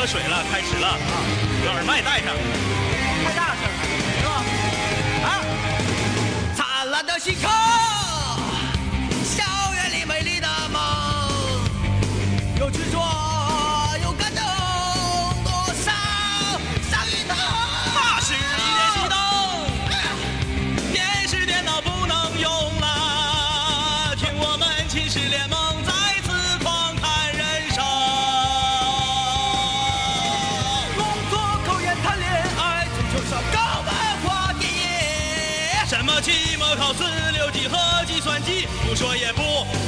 喝水了，开始了啊！把耳麦戴上，太大声了，是吧？啊！灿烂的星空，说也不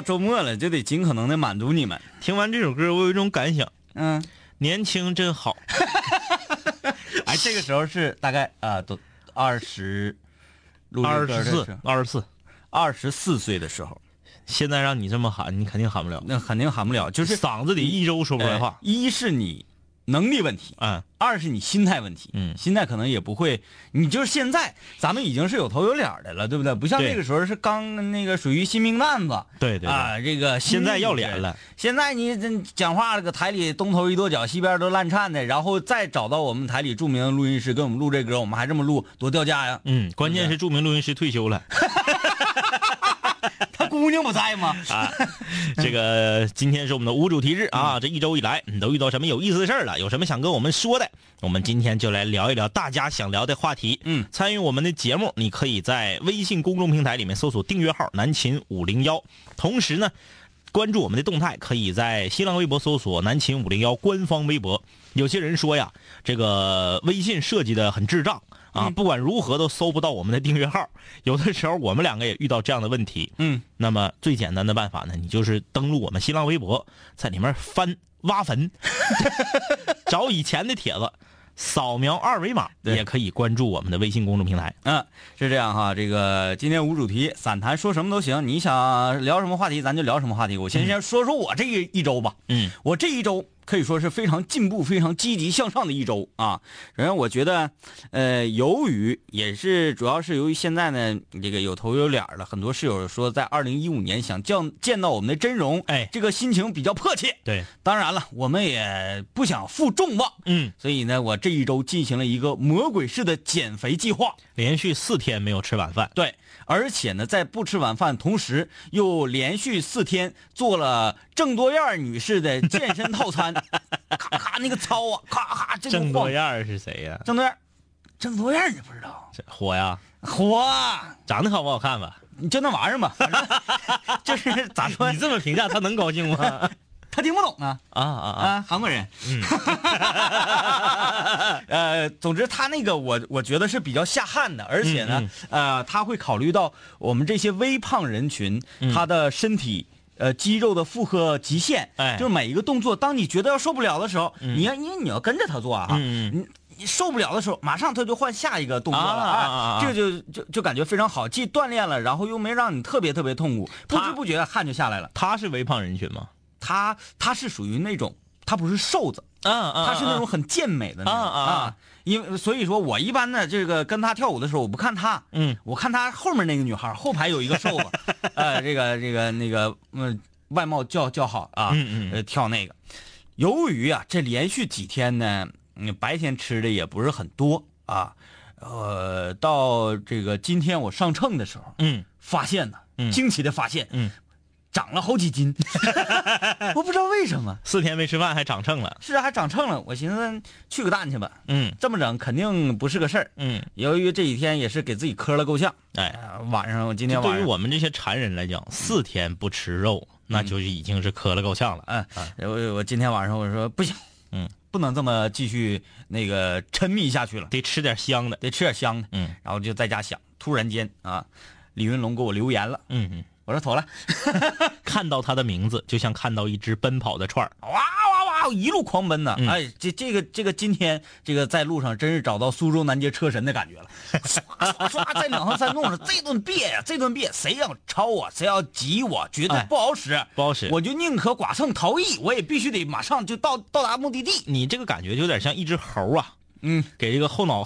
到周末了，就得尽可能的满足你们。听完这首歌，我有一种感想：嗯，年轻真好。哎，这个时候是大概啊，都二十，录二十四二十四。二十四岁的时候，现在让你这么喊，你肯定喊不了，那肯定喊不了，就是嗓子里一周说不出来呃话。一是你能力问题，嗯，二是你心态问题。嗯心态可能也不会，你就是现在咱们已经是有头有脸的了，对不对？不像那个时候是刚那个属于新兵蛋子。对对对，啊，这个现在要脸了。现在你这讲话这个台里东头一跺脚，西边都烂颤的，然后再找到我们台里著名的录音师给我们录这歌，我们还这么录，多掉价呀！嗯，关键是著名录音师退休了 他姑娘不在吗？啊。这个今天是我们的无主题日啊，这一周以来你都遇到什么有意思的事儿了？有什么想跟我们说的？我们今天就来聊一聊大家想聊的话题。嗯，参与我们的节目，你可以在微信公众平台里面搜索订阅号“南秦五零幺”，同时呢。关注我们的动态，可以在新浪微博搜索“南秦五零幺”官方微博。有些人说呀，这个微信设计的很智障啊，不管如何都搜不到我们的订阅号。有的时候我们两个也遇到这样的问题。嗯，那么最简单的办法呢，你就是登录我们新浪微博，在里面翻挖坟，找以前的帖子，扫描二维码也可以关注我们的微信公众平台。嗯，是这样哈。这个今天无主题，散谈说什么都行，你想聊什么话题，咱就聊什么话题。我先先说说我这一一周吧。嗯，我这一周可以说是非常进步、非常积极向上的一周啊。首先，我觉得，呃，由于也是主要是由于现在呢，这个有头有脸了，很多室友说在二零一五年想见见到我们的真容，哎这个心情比较迫切。对，当然了，我们也不想负众望，嗯，所以呢，我这一周进行了一个魔鬼式的减肥计划。连续四天没有吃晚饭。对，而且呢，在不吃晚饭同时，又连续四天做了郑多燕女士的健身套餐，咔咔那个操啊，咔咔这个郑多晃。燕儿是谁呀、郑多燕，郑多燕你不知道？这火呀，火啊，长得好不好看吧？你就那玩意儿吧，反正 就是咋说你，这么评价他能高兴吗？他听不懂啊。啊啊啊！啊，韩国人。嗯，呃，总之他那个我我觉得是比较下汗的，而且呢，呃，他会考虑到我们这些微胖人群，他的身体。呃，肌肉的负荷极限，哎就是每一个动作，当你觉得要受不了的时候，你要因为你要跟着他做啊，嗯你你受不了的时候，马上他就换下一个动作了，啊啊啊这个就就就感觉非常好，既锻炼了，然后又没让你特别特别痛苦，不知不觉汗就下来了。他是微胖人群吗？他他是属于那种，他不是瘦子，啊啊他是那种很健美的那种啊因为所以说我一般呢，这个跟他跳舞的时候，我不看他，嗯，我看他后面那个女孩，后排有一个瘦子，呃，这个这个那个嗯、外貌较较好啊，嗯嗯。呃，跳那个。由于啊，这连续几天呢，嗯，白天吃的也不是很多啊，呃，到这个今天我上秤的时候，嗯。发现呢，嗯。惊奇的发现，嗯，长了好几斤，我不知道为什么。四天没吃饭还长秤了。是啊，还长秤了。我寻思去个蛋去吧，嗯。这么整肯定不是个事儿。嗯，由于这几天也是给自己磕了够呛，哎，呃晚上我今天晚上，对于我们这些馋人来讲，四天不吃肉，那就是已经是磕了够呛了。嗯，我我今天晚上我说不行，嗯，不能这么继续那个沉迷下去了，得吃点香的。得吃点香的。嗯。然后就在家想，突然间啊，李云龙给我留言了，嗯嗯，我说妥了，看到他的名字，就像看到一只奔跑的串儿。哇哇哇，一路狂奔呢。嗯。哎，这这个这个今天这个在路上真是找到苏州南街车神的感觉了，唰唰唰在两条山路上这顿别呀，这顿别，谁要超我，谁要挤我，觉得哎。不好使，不好使。我就宁可剐蹭逃逸，我也必须得马上就到到达目的地。你这个感觉就有点像一只猴啊，嗯，给这个后脑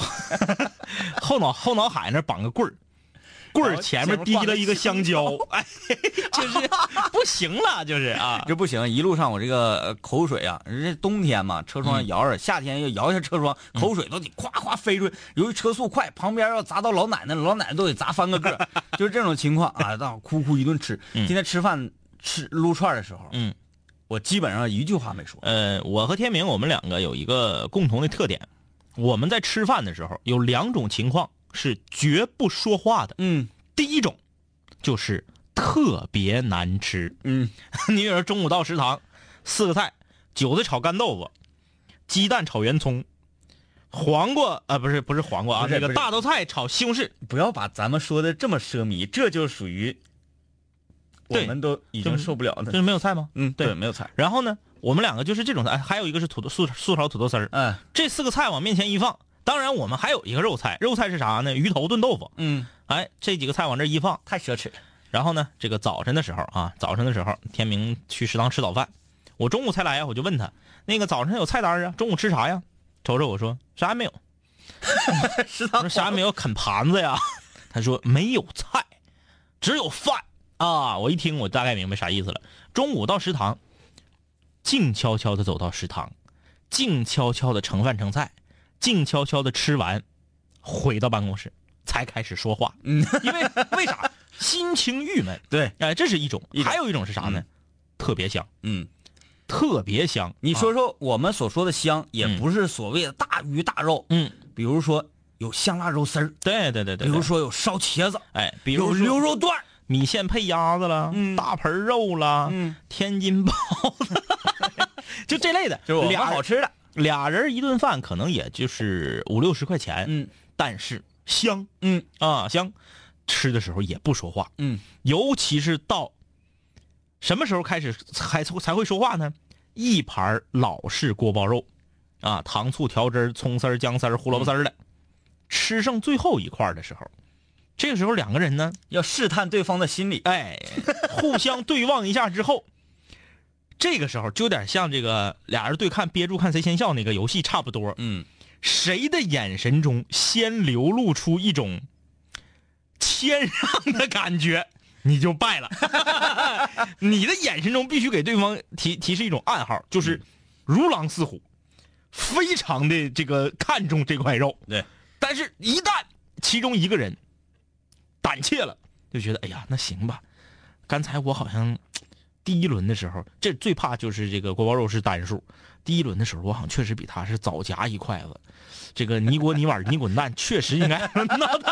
后脑后脑海那绑个棍儿，棍儿前面滴了一个香蕉，哎，就是 不行了，就是啊，这不行，一路上我这个呃口水啊，人家冬天嘛，车窗摇着，夏天要摇一下车窗，口水都得夸夸飞出去。由于车速快，旁边要砸到老奶奶，老奶奶都得砸翻个个，就是这种情况啊，到哭哭一顿吃。今天吃饭吃撸串的时候，嗯，我基本上一句话没说。呃，我和天明我们两个有一个共同的特点，我们在吃饭的时候有两种情况是绝不说话的。嗯第一种就是特别难吃，嗯，你比如说中午到食堂，四个菜：韭菜炒干豆腐，鸡蛋炒圆葱，黄瓜啊、不是不是黄瓜啊，那个大豆菜炒西红柿，不要把咱们说的这么奢靡，这就属于我们都已经受不了这的。是没有菜吗？嗯，对对，没有菜。然后呢，我们两个就是这种菜，哎还有一个是土豆素素炒土豆丝儿，嗯这四个菜往面前一放，当然我们还有一个肉菜，肉菜是啥呢？鱼头炖豆腐，嗯，哎，这几个菜往这一放，太奢侈了。然后呢，这个早晨的时候啊，早晨的时候，天明去食堂吃早饭，我中午才来呀，我就问他，那个早晨有菜单啊，中午吃啥呀？瞅瞅我说啥也没有，食堂说啥也没有，啃盘子呀。他说没有菜，只有饭啊。我一听，我大概明白啥意思了。中午到食堂，静悄悄的走到食堂，静悄悄的盛饭盛菜，静悄悄的吃完，回到办公室才开始说话。嗯，因为为啥？心情郁闷。对，哎，这是一种，还有一种是啥呢？特别香，嗯。特别香。你说说我们所说的香，也嗯。不是所谓的大鱼大肉，嗯，比如说有香辣肉丝儿，对对对对，比如，说有烧茄子，哎，比如说牛肉段米线配鸭子了，嗯。大盆肉了，嗯。天津包子，就这类的，就是我们俩好吃的。俩人一顿饭可能也就是五六十块钱，嗯。但是香。嗯。啊香，吃的时候也不说话，嗯，尤其是到什么时候开始才才会说话呢？一盘老式锅包肉，啊，糖醋调汁儿、葱丝儿、姜丝儿、胡萝卜丝儿的，吃剩最后一块儿的时候，这个时候两个人呢，要试探对方的心理。哎，互相对望一下之后，这个时候就有点像这个俩人对看憋住看谁先笑那个游戏差不多，嗯，谁的眼神中先流露出一种谦让的感觉，你就败了。你的眼神中必须给对方提提示一种暗号，就是如狼似虎，非常的这个看重这块肉。对，但是，一旦其中一个人胆怯了，就觉得哎呀，那行吧，刚才我好像第一轮的时候，这最怕就是这个锅包肉是单数。第一轮的时候，我好像确实比他是早夹一筷子。这个你锅你碗你滚蛋，确实应该。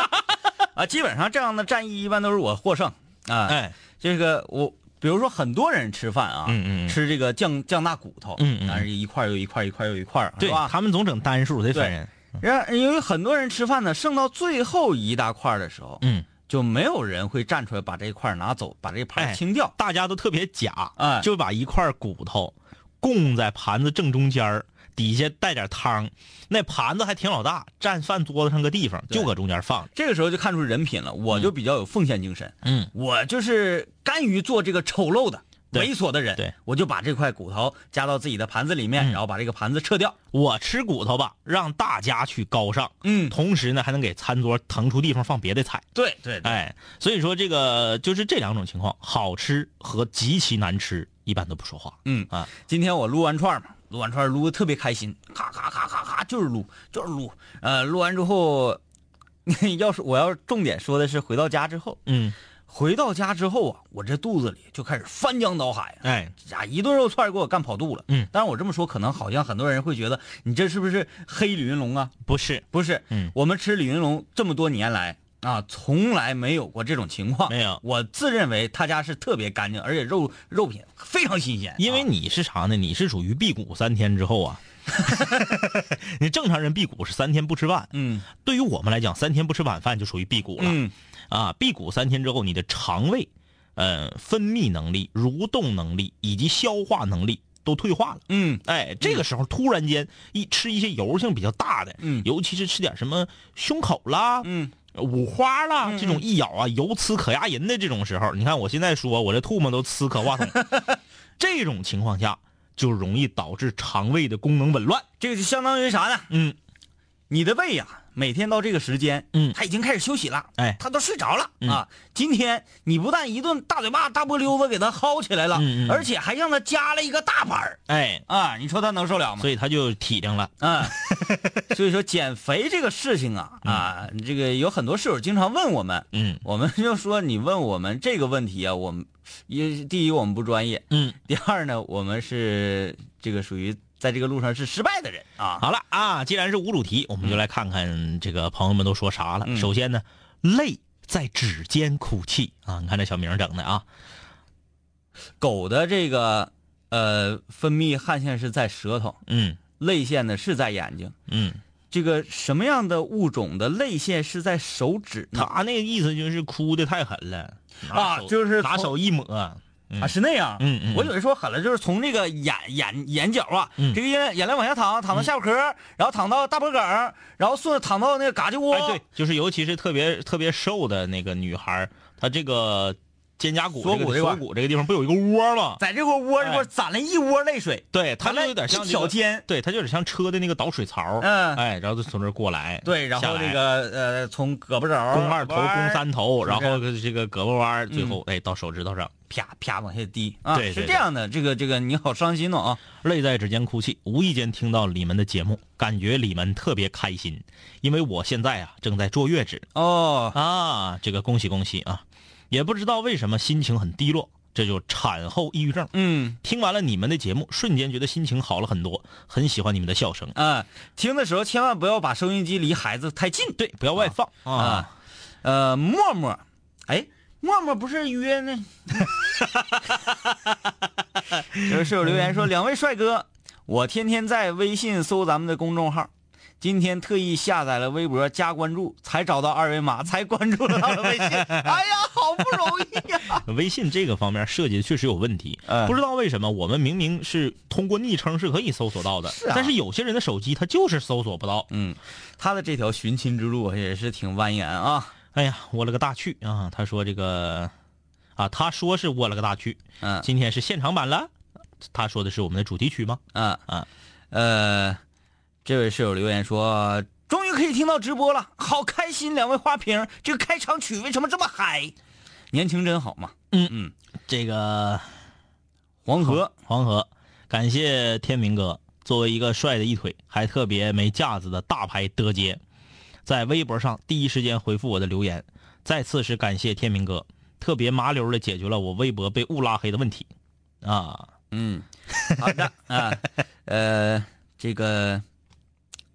啊，基本上这样的战役一般都是我获胜啊。哎，这个我比如说很多人吃饭啊，嗯嗯嗯吃这个酱酱大骨头，嗯嗯但是一块又一块，一块又一块，对吧？他们总整单数，得分人。然因为很多人吃饭呢，剩到最后一大块的时候，嗯，就没有人会站出来把这一块拿走，把这盘清掉。大家都特别假，哎就把一块骨头供在盘子正中间儿底下带点汤，那盘子还挺老大，占饭桌子上个地方，就搁中间放。这个时候就看出人品了，我就比较有奉献精神，嗯，我就是甘于做这个丑陋的、对猥琐的人。对，我就把这块骨头加到自己的盘子里面，嗯然后把这个盘子撤掉。我吃骨头吧，让大家去高尚，嗯，同时呢还能给餐桌腾出地方放别的菜。对对对，哎，所以说这个就是这两种情况，好吃和极其难吃，一般都不说话。嗯啊，今天我撸完串嘛，撸完串撸的特别开心，咔咔咔咔咔就是撸就是撸。呃，撸完之后，要是我要重点说的是回到家之后，嗯，回到家之后啊，我这肚子里就开始翻江倒海啊。哎，呀，一顿肉串给我干跑肚了。嗯，但是我这么说，可能好像很多人会觉得你这是不是黑李云龙啊？不是，不是，嗯我们吃李云龙这么多年来，啊，从来没有过这种情况。没有我自认为他家是特别干净，而且肉肉品非常新鲜。啊因为你是啥呢？你是属于辟谷三天之后啊，你正常人辟谷是三天不吃饭，嗯对于我们来讲，三天不吃晚饭就属于辟谷了。嗯啊，辟谷三天之后，你的肠胃，呃，分泌能力、蠕动能力以及消化能力都退化了。嗯哎，这个时候突然间一吃一些油性比较大的，嗯尤其是吃点什么胸口啦、嗯五花啦嗯这种一咬啊，油呲可牙龈的这种时候，你看我现在说我这唾沫都呲可话筒，这种情况下就容易导致肠胃的功能紊乱。这个就相当于啥呢？嗯，你的胃呀、每天到这个时间，嗯。他已经开始休息了，哎。他都睡着了、嗯。啊。今天你不但一顿大嘴巴、大波溜子给他薅起来了，嗯嗯。而且还让他加了一个大板儿。哎，啊，你说他能受了吗？所以他就体谅了。啊，所以说减肥这个事情啊啊，这个有很多室友经常问我们，嗯。我们就说你问我们这个问题啊，我们一第一我们不专业，嗯，第二呢，我们是这个属于在这个路上是失败的人啊。好了啊，既然是无主题，我们就来看看这个朋友们都说啥了。嗯首先呢，泪在指尖哭泣啊，你看这小名整的啊，狗的这个呃分泌汗腺是在舌头，嗯泪腺呢是在眼睛。嗯，这个什么样的物种的泪腺是在手指？他那个意思就是哭的太狠了啊就是从拿手一抹，嗯啊，是那样。嗯嗯我有人说狠了，就是从这个眼眼眼角啊，嗯这个眼眼泪往下淌，淌到下巴壳，然后淌到大脖梗，然后顺着淌到那个嘎吱窝。哎，对，就是尤其是特别特别瘦的那个女孩，她这个肩胛骨锁骨锁骨这个地方不有一个窝吗？在这个窝这块哎攒了一窝泪水。对，它就有点像一这个挑尖对，它就有点像车的那个导水槽，嗯哎，然后就从这过来，对，然后这个呃，从胳膊肘、肱二头、肱三头，然后这个胳膊弯，最嗯后哎到手指头上，啪啪往下滴啊，是这样的。这个这个你好伤心哦啊！泪在指尖哭泣。无意间听到李们的节目，感觉李们特别开心，因为我现在啊正在坐月子哦，啊，这个恭喜恭喜啊！也不知道为什么心情很低落，这就产后抑郁症。嗯听完了你们的节目，瞬间觉得心情好了很多，很喜欢你们的笑声。啊，听的时候千万不要把收音机离孩子太近。对，不要外放啊，呃，默默，哎，默默不是约呢？这位室友留言说：“两位帅哥，我天天在微信搜咱们的公众号，今天特意下载了微博加关注，才找到二维码，才关注了他的微信。哎呀，好不容易呀、微信这个方面设计的确实有问题，嗯不知道为什么我们明明是通过昵称是可以搜索到的，是啊但是有些人的手机他就是搜索不到。嗯，他的这条寻亲之路也是挺蜿蜒啊。哎呀，我了个大去啊！他说这个，啊，他说是我了个大去，嗯今天是现场版了。他说的是我们的主题曲吗？嗯啊，呃，这位室友留言说，终于可以听到直播了，好开心！两位花瓶，这个开场曲为什么这么嗨？年轻真好嘛！嗯嗯，这个黄河，黄河，感谢天明哥，作为一个帅的一腿还特别没架子的大牌德杰，在微博上第一时间回复我的留言，再次是感谢天明哥，特别麻溜的解决了我微博被误拉黑的问题，啊，嗯，好的啊，呃，这个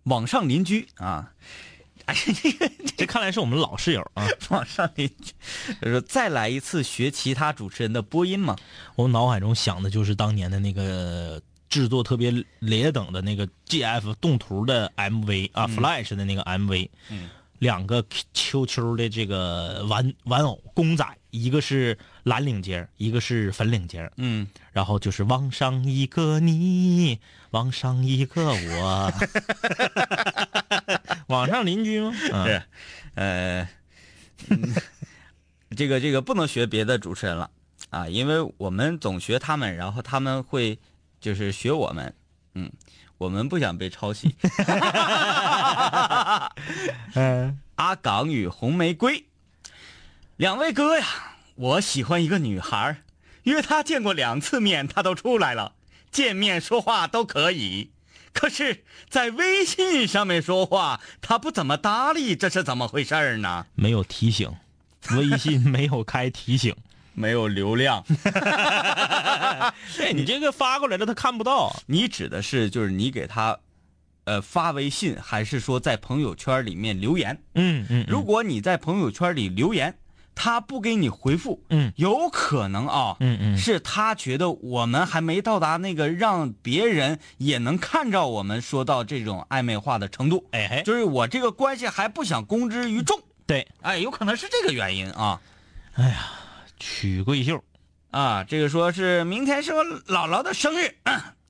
网上邻居啊，哎呀，这个。这看来是我们老室友啊。网上邻居，就是再来一次学其他主持人的播音嘛？我脑海中想的就是当年的那个制作特别劣等的那个 GF 动图的 MV 啊、f l a s h 的那个 MV，嗯，两个 Q Q 的这个玩玩偶公仔，一个是蓝领结，一个是粉领结，嗯，然后就是网上一个你，网上一个我，网上邻居吗？嗯。是，呃，嗯 这个这个不能学别的主持人了啊，因为我们总学他们，然后他们会就是学我们，嗯，我们不想被抄袭。嗯，阿港与红玫瑰，两位哥呀，我喜欢一个女孩儿，约她见过两次面，她都出来了，见面说话都可以，可是，在微信上面说话，她不怎么搭理，这是怎么回事呢？没有提醒，微信没有开提醒。没有流量，对 你这个发过来了，他看不到。你指的是就是你给他，呃发微信，还是说在朋友圈里面留言。嗯嗯，如果你在朋友圈里留言，他不给你回复，嗯。有可能啊，嗯嗯。是他觉得我们还没到达那个让别人也能看着我们说到这种暧昧话的程度，哎嘿，就是我这个关系还不想公之于众，对，哎，有可能是这个原因啊曲桂秀啊，这个说是明天是我姥姥的生日，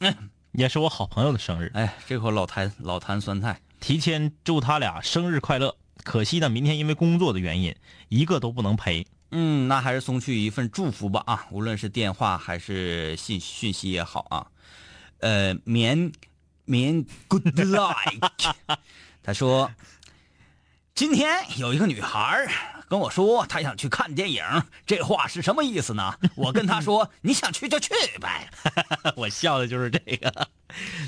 也是我好朋友的生日，哎，这口老坛老坛酸菜，提前祝他俩生日快乐。可惜呢，明天因为工作的原因，一个都不能陪。嗯，那还是送去一份祝福吧啊，无论是电话还是信讯息也好啊。呃，棉棉 good luck，他说，今天有一个女孩跟我说她想去看电影，这话是什么意思呢？我跟她说，你想去就去呗。我笑的就是这个，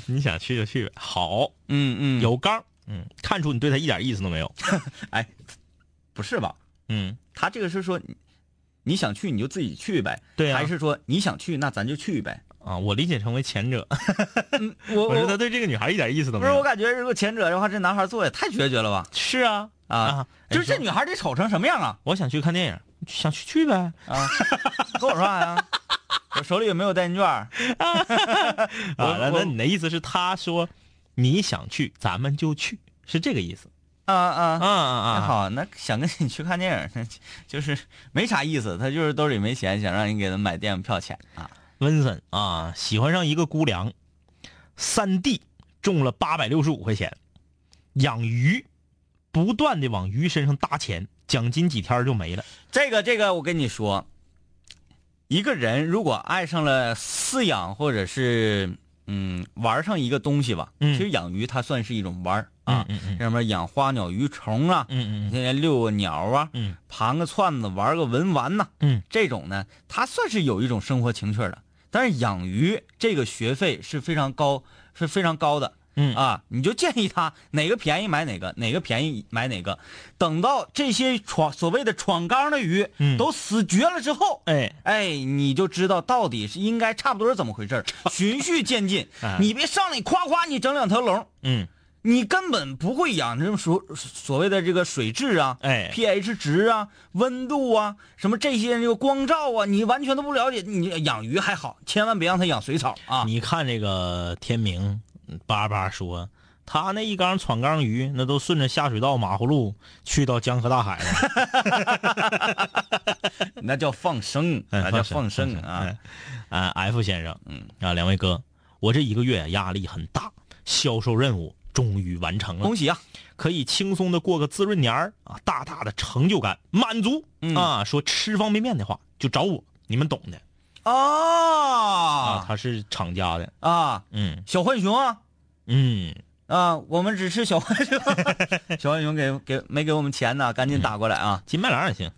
你想去就去呗。好，嗯嗯，有刚，嗯，看出你对她一点意思都没有。哎，不是吧？嗯，他这个是说，你你想去你就自己去呗，对啊还是说你想去那咱就去呗？啊，我理解成为前者，我我说他对这个女孩一点意思都没有不是，我。感觉如果前者的话，这男孩做也太决绝了吧？是啊啊，啊，就是这女孩得丑成什么样啊？我想去看电影，想去去呗。啊，跟我说啥呀？我手里有没有代金券儿。啊，那那你的意思是他说你想去，咱们就去，是这个意思啊啊啊啊啊！那好，那想跟你去看电影，那就是没啥意思。他就是兜里没钱，想让你给他买电影票钱啊。温森啊，喜欢上一个姑娘，三弟中了八百六十五块钱，养鱼，不断的往鱼身上搭钱，奖金几天就没了。这个这个，我跟你说，一个人如果爱上了饲养或者是嗯玩上一个东西吧，嗯其实养鱼它算是一种玩儿啊，嗯嗯上面养花鸟鱼虫啊，嗯嗯现在遛个鸟啊，嗯盘个串子，玩个文玩呐、嗯这种呢，它算是有一种生活情趣的。但是养鱼这个学费是非常高，是非常高的。嗯。啊，你就建议他哪个便宜买哪个，哪个便宜买哪个。等到这些闯所谓的闯缸的鱼、嗯。都死绝了之后，哎，哎，你就知道到底是应该差不多是怎么回事儿。循序渐进啊，你别上来夸夸你整两条龙，嗯你根本不会养这种所所谓的这个水质啊，哎，pH 值啊，温度啊，什么这些这个光照啊，你完全都不了解。你养鱼还好，千万别让它养水草啊。你看这个天明叭叭说，他那一缸闯缸鱼，那都顺着下水道马葫芦去到江河大海了。那叫放生，哎那叫放生生啊。哎啊，F 先生，嗯啊，两位哥，我这一个月压力很大，销售任务终于完成了恭，喜啊！可以轻松的过个滋润年儿啊，大大的成就感，满足、嗯啊。说吃方便面的话，就找我，你们懂的啊。啊他是厂家的，啊，嗯小浣熊啊嗯，啊，我们只吃小浣熊，小浣熊给给没给我们钱呢，赶紧打过来啊！金麦郎也行，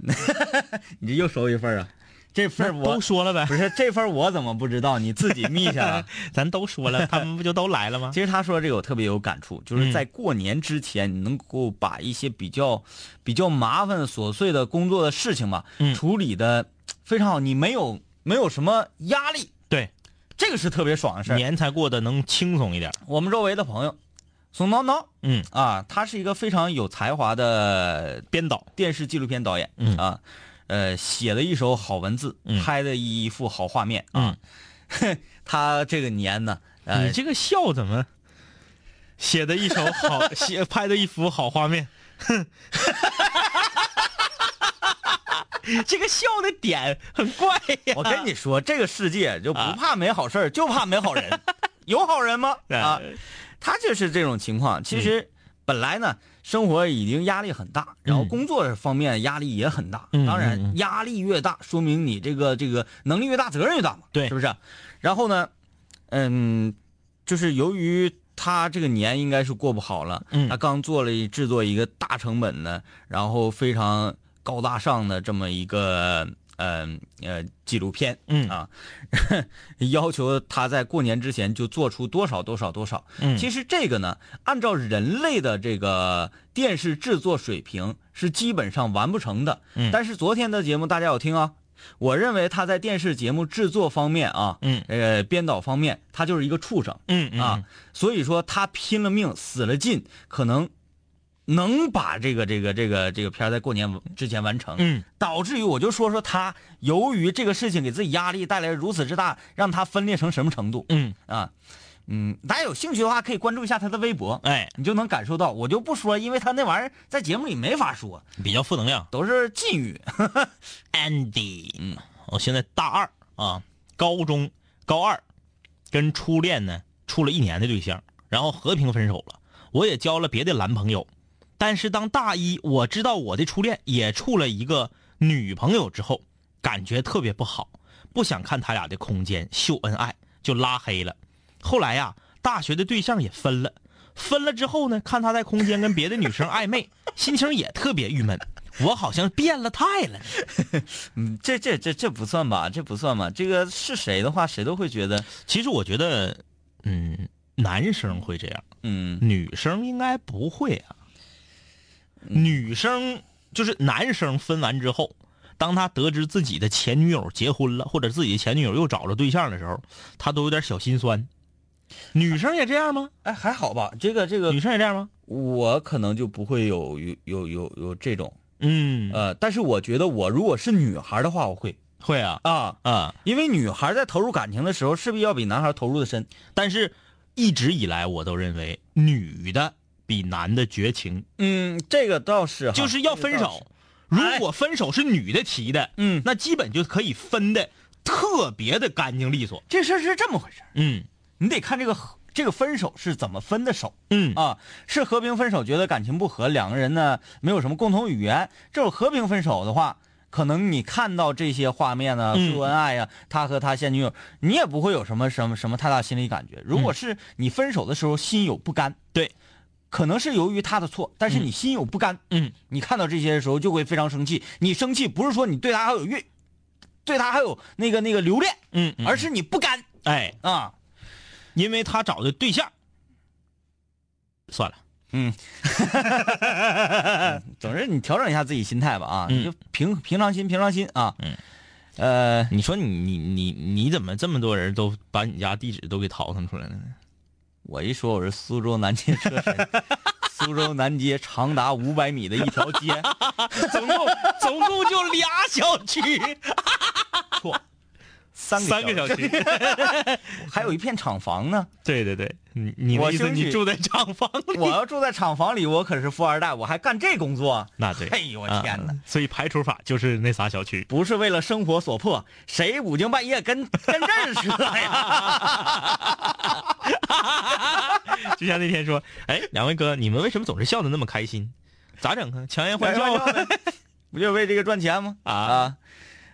你这又收一份啊？这份那我都说了呗，不是这份我怎么不知道？你自己密下了。咱都说了，他们不就都来了吗？其实他说这个我特别有感触，就是在过年之前，你能够把一些比较比较麻烦琐碎的工作的事情吧，嗯处理的非常好，你没有没有什么压力，对，这个是特别爽的事儿。年才过得能轻松一点。我们周围的朋友，宋叨叨嗯，啊，他是一个非常有才华的编导，电视纪录片导演，嗯啊，呃，写了一手好文字，嗯拍的一幅好画面啊。他这个年呢，呃你，这个笑怎么写的一手好，写拍的一幅好画面？哼 这个笑的点很怪呀。我跟你说，这个世界就不怕没好事儿，就怕没好人。有好人吗？啊，他就是这种情况。其实本来呢，生活已经压力很大，然后工作方面压力也很大。嗯嗯当然，压力越大，说明你这个这个能力越大，责任越大嘛。对是不是？然后呢，嗯，就是由于他这个年应该是过不好了，嗯他刚做了制作一个大成本的，然后非常高大上的这么一个呃呃纪录片，嗯啊，要求他在过年之前就做出多少多少多少。嗯其实这个呢，按照人类的这个电视制作水平是基本上完不成的。嗯但是昨天的节目大家有听啊，我认为他在电视节目制作方面啊，嗯呃，编导方面，他就是一个畜生。嗯嗯啊，所以说他拼了命死了劲，可能能把这个这个这个这个片儿在过年之前完成，嗯导致于我就说说他由于这个事情给自己压力带来如此之大，让他分裂成什么程度嗯，啊？嗯，大家有兴趣的话可以关注一下他的微博，哎，你就能感受到。我就不说，因为他那玩意儿在节目里没法说，比较负能量。都是禁语。Andy，嗯，我现在大二啊，高中高二，跟初恋呢处了一年的对象，然后和平分手了。我也交了别的男朋友，但是当大一我知道我的初恋也处了一个女朋友之后，感觉特别不好，不想看他俩的空间秀恩爱，就拉黑了。后来呀、大学的对象也分了，分了之后呢，看他在空间跟别的女生暧昧，心情也特别郁闷。我好像变了态了。嗯，这这这这不算吧？这不算吧？这个是谁的话，谁都会觉得，其实我觉得，嗯，男生会这样，嗯女生应该不会啊。女生就是男生分完之后，当他得知自己的前女友结婚了，或者自己的前女友又找了对象的时候，他都有点小心酸。女生也这样吗？哎，还好吧？这个这个女，生也这样吗？我可能就不会有有有有有这种，嗯，呃，但是我觉得我如果是女孩的话，我会会啊啊，啊！因为女孩在投入感情的时候，势必要比男孩投入的深。但是一直以来我都认为女的比男的绝情，嗯，这个倒是，就是要分手。如果分手是女的提的，嗯。那基本就可以分的特别的干净利索。这事儿是这么回事儿。嗯。你得看这个这个分手是怎么分的手。嗯。啊？是和平分手，觉得感情不和，两个人呢没有什么共同语言。这种和平分手的话，可能你看到这些画面呢，嗯。秀恩爱呀、他和他现女友，你也不会有什么什么什么太大心理感觉。如果是你分手的时候心有不甘，对，可能是由于他的错，但是你心有不甘，嗯。你看到这些的时候就会非常生气。你生气不是说你对他还有怨，对他还有那个那个留恋，嗯，嗯。而是你不甘。哎，啊。因为他找的对象，算了，嗯，总之你调整一下自己心态吧啊，嗯。你就平平常心，平常心啊。嗯，呃，你说你你你你怎么这么多人都把你家地址都给淘腾出来了呢？我一说我是苏州南街车神，苏州南街长达五百米的一条街，总共总共就俩小区，错，三个三个小区，还有一片厂房呢。对对对，你你的意思你住在厂房里？我要住在厂房里，我可是富二代，我还干这工作，那对，哎呦我天哪啊所以排除法就是那仨小区。不是为了生活所迫，谁五更半夜跟跟这儿扯呀？就像那天说，哎，两位哥，你们为什么总是笑得那么开心？咋整啊？强颜欢笑啊？呗，不就为这个赚钱吗？啊啊，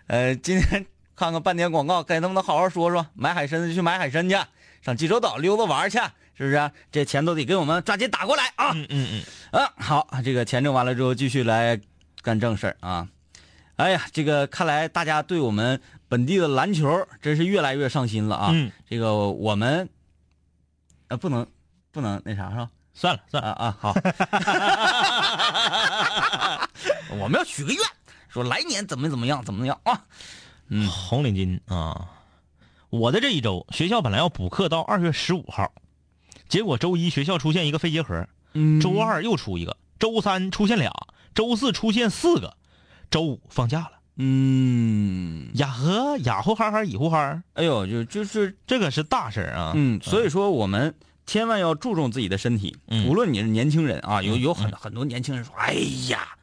呃，今天看看半点广告，该能不能好好说说？买海参的就去买海参去，上济州岛溜达玩去，是不是、这钱都得给我们抓紧打过来啊！嗯嗯嗯，啊，好，这个钱挣完了之后，继续来干正事儿啊！哎呀，这个看来大家对我们本地的篮球真是越来越上心了啊！嗯这个我们呃不能不能那啥是吧？算了算了，啊啊，好，我们要许个愿，说来年怎么怎么样，怎么样啊？嗯红领巾啊！我的这一周学校本来要补课到二月十五号，结果周一学校出现一个肺结核，嗯周二又出一个，周三出现俩，周四出现四个，周五放假了。嗯，呀呵，呀呼哈哈，以呼哈，哎呦，就就是这个是大事儿啊！嗯，所以说我们千万要注重自己的身体，嗯无论你是年轻人啊，有嗯有很很多年轻人说，哎呀。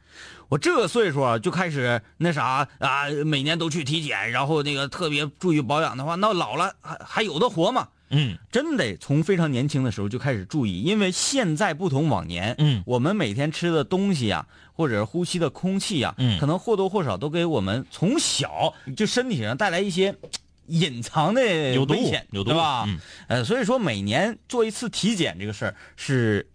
我这个岁数啊，就开始那啥啊，每年都去体检，然后那个特别注意保养的话，那老了还还有的活吗？嗯真得从非常年轻的时候就开始注意，因为现在不同往年，嗯我们每天吃的东西呀、或者是呼吸的空气呀、嗯可能或多或少都给我们从小就身体上带来一些隐藏的危险，有毒对吧？嗯呃，所以说每年做一次体检这个事儿是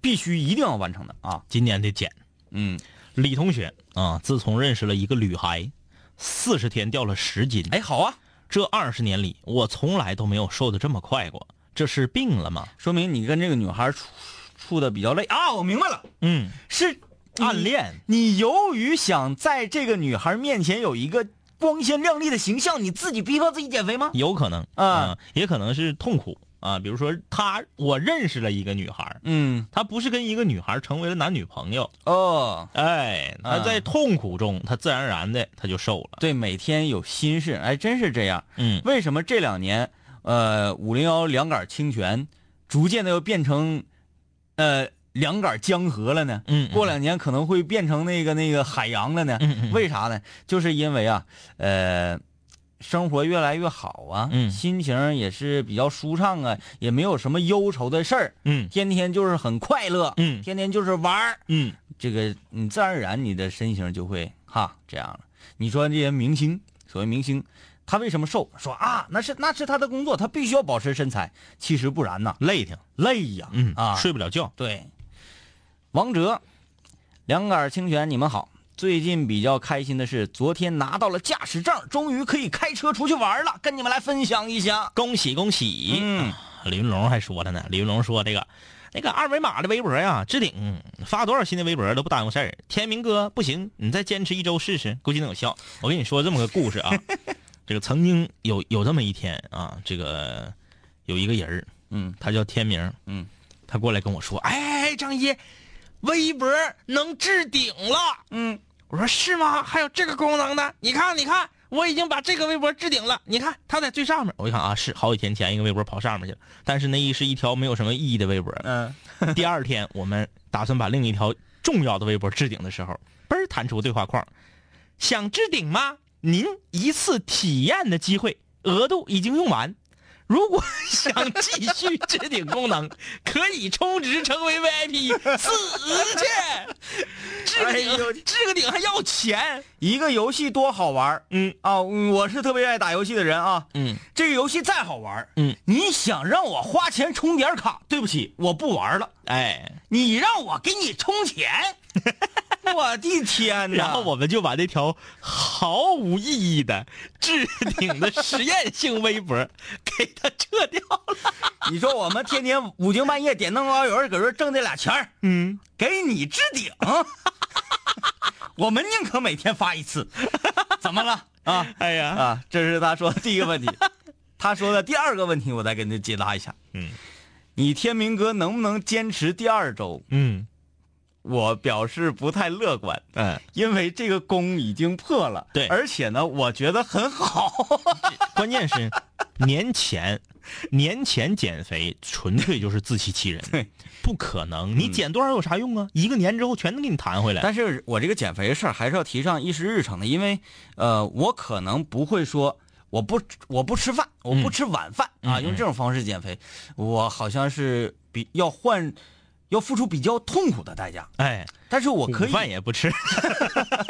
必须一定要完成的啊。今年得检。嗯，李同学啊，自从认识了一个女孩，四十天掉了十斤。哎，好啊，这二十年里，我从来都没有瘦的这么快过。这是病了吗？说明你跟这个女孩处处的比较累啊。我明白了，嗯，是暗恋。你由于想在这个女孩面前有一个光鲜亮丽的形象，你自己逼迫自己减肥吗？有可能啊嗯也可能是痛苦啊。比如说他，我认识了一个女孩儿，嗯，他不是跟一个女孩儿成为了男女朋友，哦，哎，他啊在痛苦中，他自然而然的他就瘦了。对，每天有心事，哎，真是这样。嗯，为什么这两年，呃，五零幺两杆清泉，逐渐的又变成，呃，两杆江河了呢？嗯嗯过两年可能会变成那个那个海洋了呢？嗯嗯为啥呢？就是因为啊，呃，生活越来越好啊，嗯心情也是比较舒畅啊，也没有什么忧愁的事儿，嗯天天就是很快乐，嗯天天就是玩儿，嗯，这个你自然而然你的身形就会哈这样了。你说这些明星，所谓明星，他为什么瘦？说啊，那是那是他的工作，他必须要保持身材。其实不然呐，累挺，累呀，嗯啊，睡不了觉。对。王哲，两杆清泉，你们好。最近比较开心的是，昨天拿到了驾驶证，终于可以开车出去玩了，跟你们来分享一下。恭喜恭喜！嗯，李云龙还说了呢，李云龙说这个那个二维码的微博呀，置顶发多少新的微博都不耽误事儿。天明哥不行，你再坚持一周试试，估计能有效。我跟你说这么个故事啊，这个曾经有有这么一天啊，这个有一个人儿嗯他叫天明，嗯，他过来跟我说，哎，张一，微博能置顶了。嗯，我说是吗？还有这个功能呢？你看，你看，我已经把这个微博置顶了。你看，它在最上面。我一看啊，是好几天前一个微博跑上面去了，但是那一是一条没有什么意义的微博。嗯，第二天我们打算把另一条重要的微博置顶的时候，嘣儿弹出对话框，想置顶吗？您一次体验的机会额度已经用完。如果想继续置顶功能，可以充值成为 VIP，死去！置顶置个顶还要钱？一个游戏多好玩儿嗯啊！我是特别爱打游戏的人啊。嗯，这个游戏再好玩儿嗯，你想让我花钱充点卡，对不起，我不玩了。哎，你让我给你充钱，我的天哪！然后我们就把那条毫无意义的置顶的实验性微博给它撤掉了。你说我们天天五更半夜点灯熬油，搁这挣这俩钱儿嗯，给你置顶，我们宁可每天发一次，怎么了啊？哎呀，啊，这是他说的第一个问题。他说的第二个问题，我再给你解答一下。嗯，你天明哥能不能坚持第二周？嗯我表示不太乐观，嗯，因为这个功已经破了。对而且呢，我觉得很好。关键是年前 年前减肥纯粹就是自欺欺人，对，不可能，你减多少有啥用啊？一个年之后全能给你弹回来。但是我这个减肥的事儿还是要提上议事日程的，因为呃，我可能不会说我不我不吃饭，我不吃晚饭、啊，嗯用这种方式减肥，我好像是比要换要付出比较痛苦的代价。哎，但是我可以饭，也不吃。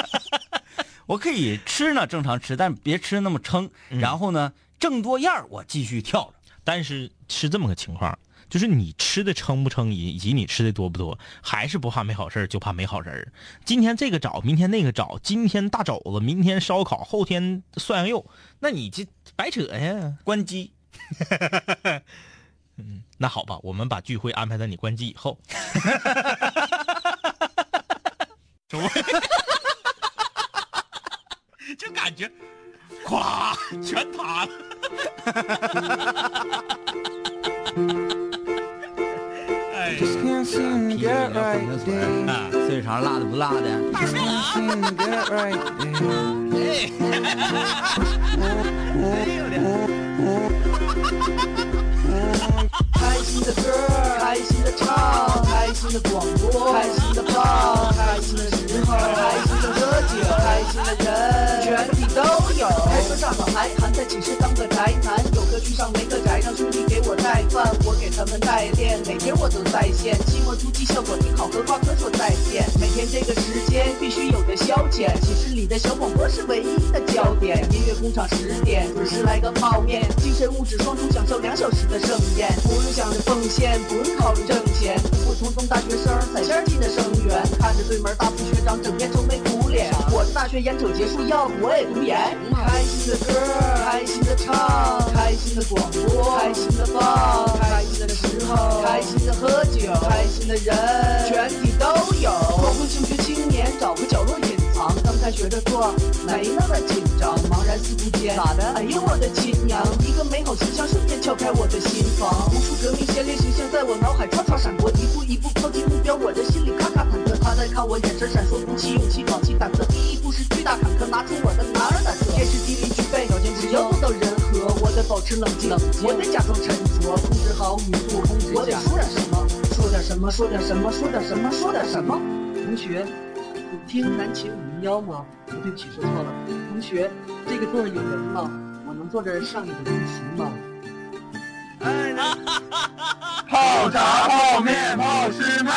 我可以吃呢，正常吃，但别吃那么撑。嗯然后呢，挣多样儿我继续跳着。但是是这么个情况，就是你吃的撑不撑，以以及你吃的多不多，还是不怕没好事就怕没好人。今天这个找，明天那个找，今天大肘子，明天烧烤，后天涮羊肉，那你这白扯呀。关机，那好吧，我们把聚会安排在你关机以后。这，就感觉，垮，全塌了。哎，这啤酒也喝不出，碎肠辣的不辣的。哎开心的歌，开心的唱，开心的广播，开心的胖，开心的时候，开心的喝酒，开心的人，全体都有。开车上好还还在寝室当个宅男，有课去上没课宅，让兄弟给我带饭，我给他们代练，每天我都在线，期末突击效果挺好，和挂科说再见。每天这个时间必须有的消遣，寝室里的小广播是唯一的焦点。音乐工厂十点准时来个泡面，精神物质双重享受两小时的盛宴，不用想着奉献，不用考虑挣钱，普普通通大学生踩线进的生源，看着对门大副学长整天愁眉苦脸，我的大学眼瞅结束，要我也读研。开心的歌，开心的唱，开心的广播，开心的放，开心的时候，开心的喝酒，开心的人，全体都有。光棍求学青年找个角落隐藏，刚开学着做没那么紧张，茫然四顾间，咋的哎呦我的亲娘！一个美好形象瞬间敲开我的心房，无数革命先烈形象在我脑海唰唰闪过，一步一步靠近目标，我的心里咔咔忐忑。他在看我，眼神闪烁，鼓起勇气，壮起胆子。第一步是巨大坎坷，拿出我的男儿胆色，天时地利具备，条件只要做到人和，我得保持冷静，我得假装沉着，控制好语速，我得说点什么，说点什么，说点什么，说点什么，说点什么。同学，你听南秦五零幺吗？哦对不起，说错了。同学，这个座儿有人吗？我能坐这儿上你的自习吗？泡茶、泡面、泡师妹。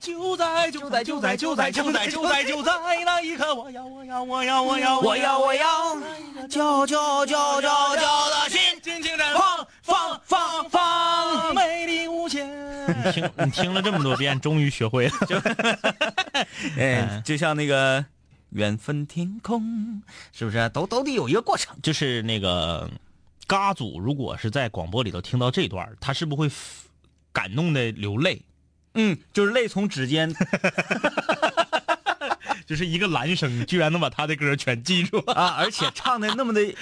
就在就在就在就在就在就在就在那一刻，我要我要我要我要我要我要，叫叫叫叫叫的心，尽情绽放放放放。美丽无限。你听你听了这么多遍，终于学会了。就 哎，就像那个缘分天空，是不是？都都得有一个过程。就是那个嘎组，如果是在广播里头听到这段，他是不是会感动的流泪？嗯，就是泪从指尖。就是一个男生，居然能把他的歌全记住。啊，而且唱的那么的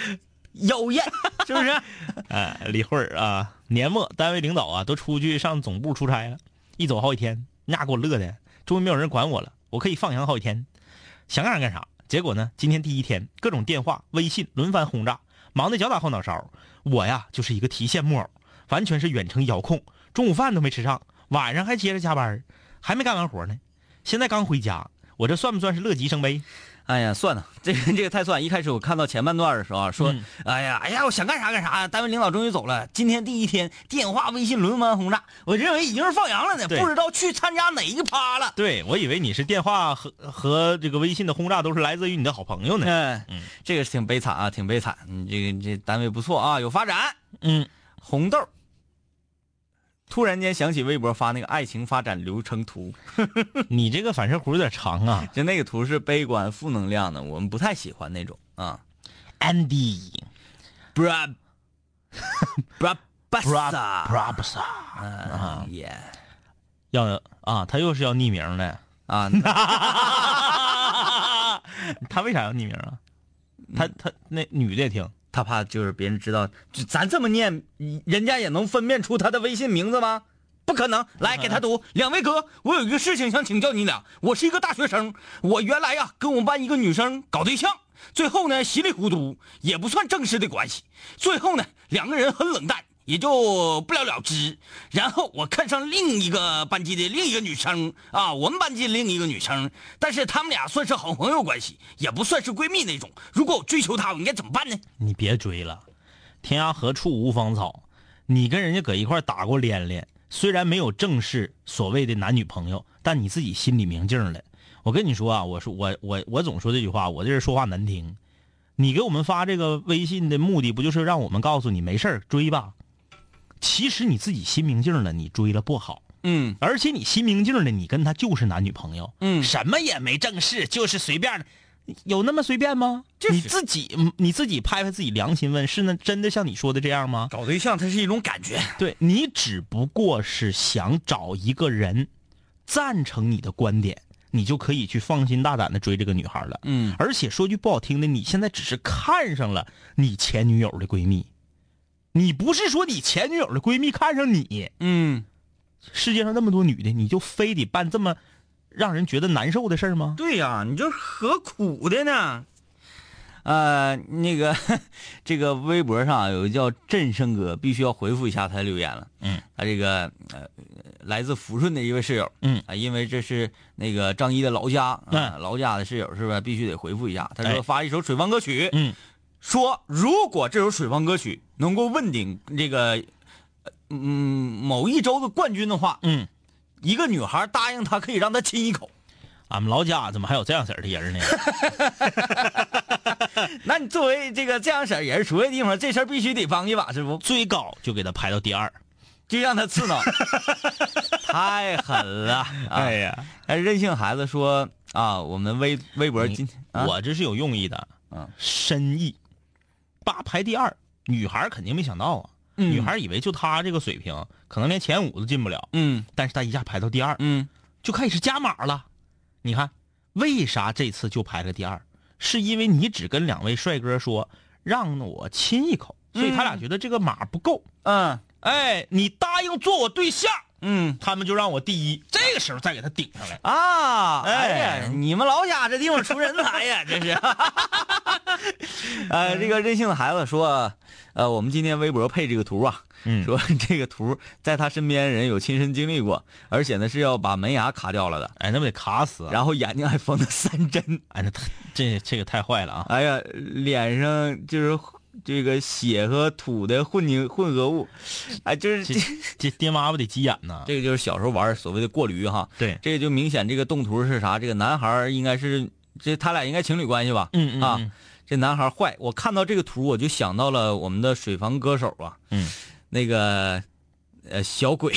妖艳，是不是？哎，李慧儿啊，年末单位领导啊都出去上总部出差了，一走好几天，那给我乐的，终于没有人管我了，我可以放羊好几天，想干啥干啥。结果呢，今天第一天，各种电话、微信轮番轰炸，忙得脚打后脑勺。我呀，就是一个提线木偶，完全是远程遥控，中午饭都没吃上，晚上还接着加班，还没干完活呢。现在刚回家，我这算不算是乐极生悲？哎呀，算了，这个这个太算。一开始我看到前半段的时候啊，说，嗯哎呀，哎呀，我想干啥干啥。单位领导终于走了，今天第一天，电话、微信轮番轰炸，我认为已经是放羊了呢，不知道去参加哪一个趴了。对我以为你是电话和和这个微信的轰炸都是来自于你的好朋友呢。嗯嗯，这个是挺悲惨啊，挺悲惨。你这个这单位不错啊，有发展。嗯，红豆突然间想起微博发那个爱情发展流程图，你这个反射弧有点长啊。就那个图是悲观负能量的，我们不太喜欢那种啊。Andy bra bra Bra basa，Brabsa 嗯耶要啊，他又是要匿名的。啊，他为啥要匿名啊？他他那女的也听，他怕就是别人知道，就咱这么念，人家也能分辨出他的微信名字吗？不可能！来给他读，两位哥，我有一个事情想请教你俩。我是一个大学生，我原来呀跟我们班一个女生搞对象，最后呢稀里糊涂，也不算正式的关系。最后呢两个人很冷淡，也就不了了之。然后我看上另一个班级的另一个女生啊，我们班级另一个女生，但是他们俩算是好朋友关系，也不算是闺蜜那种。如果我追求她，我应该怎么办呢？你别追了，天涯何处无芳草。你跟人家搁一块打过连连，虽然没有正式所谓的男女朋友，但你自己心里明镜了。我跟你说啊，我说我我我总说这句话，我这人说话难听。你给我们发这个微信的目的，不就是让我们告诉你没事儿追吧？其实你自己心明镜了，你追了不好。嗯而且你心明镜的，你跟他就是男女朋友，嗯什么也没正式，就是随便的，有那么随便吗？就是你自己嗯你自己拍拍自己良心问，是那真的像你说的这样吗？搞对象它是一种感觉。对你只不过是想找一个人赞成你的观点，你就可以去放心大胆的追这个女孩了。嗯而且说句不好听的，你现在只是看上了你前女友的闺蜜，你不是说你前女友的闺蜜看上你。嗯，世界上那么多女的，你就非得办这么让人觉得难受的事儿吗？对呀、你这何苦的呢？呃，那个，这个微博上有个叫振声哥，必须要回复一下他的留言了。嗯，他这个呃，来自抚顺的一位室友，嗯啊，因为这是那个张一的老家，啊嗯老家的室友是不是必须得回复一下？他哎说发一首水方歌曲，嗯，说如果这首水方歌曲能够问鼎这个，呃嗯，某一周的冠军的话，嗯，一个女孩答应他可以让他亲一口。俺们老家怎么还有这样式儿的人呢？那你作为这个这样式儿人出的地方，这事儿必须得帮一把，是不？最高就给他排到第二。就让他刺挠，太狠了！啊、哎呀，哎，任性孩子说啊，我们微微博今天、啊、我这是有用意的，嗯，深意。爸排第二，女孩肯定没想到啊，嗯女孩以为就她这个水平，可能连前五都进不了，嗯但是她一下排到第二，嗯就开始加码了。你看，为啥这次就排了第二？是因为你只跟两位帅哥说让我亲一口，所以他俩觉得这个码不够。嗯哎，你答应做我对象，嗯他们就让我第一，这个时候再给他顶上来。啊！哎哎呀，你们老家这地方出人才呀，这是。呃，这个任性的孩子说，呃，我们今天微博配这个图啊，嗯说 这个图在他身边人有亲身经历过，而且呢是要把门牙卡掉了的，哎，那不得卡死啊！然后眼睛还缝了三针，哎，那太这这个太坏了啊！哎呀，脸上就是这个血和土的混凝混合物，哎，就是这这这爹妈不得急眼呐？这个就是小时候玩所谓的过驴哈，对，这个就明显这个动图是啥？这个男孩应该是这他俩应该情侣关系吧？嗯嗯啊嗯，这男孩坏，我看到这个图我就想到了我们的水房歌手啊，嗯，那个呃小鬼，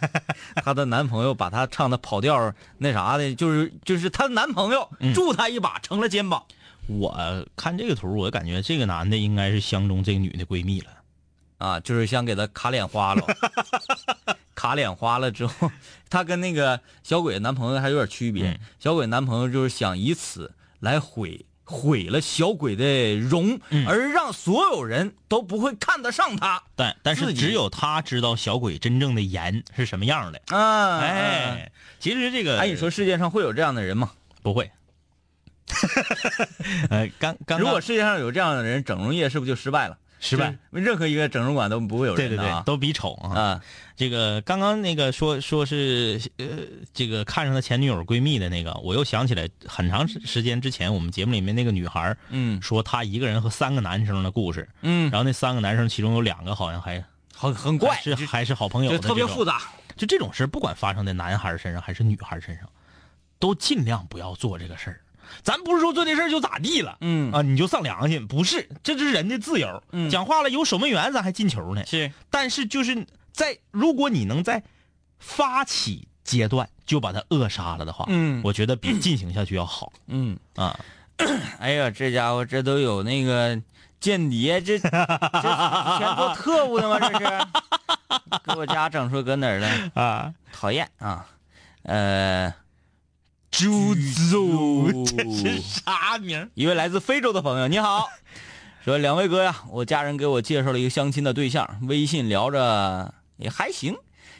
她的男朋友把她唱的跑调那啥的，就是就是她的男朋友嗯助她一把成了肩膀我看这个图，我感觉这个男的应该是相中这个女的闺蜜了。啊，就是想给她卡脸花了。卡脸花了之后，她跟那个小鬼的男朋友还有点区别。嗯小鬼男朋友就是想以此来毁毁了小鬼的容，嗯而让所有人都不会看得上他。但但是只有他知道小鬼真正的颜是什么样的。啊，哎，其实这个哎，你说世界上会有这样的人吗？不会？呃，刚刚刚如果世界上有这样的人，整容业是不是就失败了？失败，任何一个整容馆都不会有对对对人的啊，。都比丑啊。啊，这个刚刚那个说说是呃，这个看上他前女友闺蜜的那个，我又想起来很长时时间之前我们节目里面那个女孩嗯说她一个人和三个男生的故事，嗯，然后那三个男生其中有两个好像还很很怪，是还是好朋友特别复杂。就这种事，不管发生在男孩身上还是女孩身上，都尽量不要做这个事儿。咱不是说做这事儿就咋地了，嗯啊，你就丧良心，不是，这是人的自由。嗯讲话了，有守门员咱还进球呢。是，但是就是在如果你能在发起阶段就把他扼杀了的话，嗯我觉得比进行下去要好嗯，啊。哎呀，这家伙这都有那个间谍，这这全做特务的吗？这是 给我家整出搁哪儿了？啊，讨厌啊！呃，猪猪。这是啥名？一位来自非洲的朋友，你好，说两位哥呀，我家人给我介绍了一个相亲的对象，微信聊着也还行，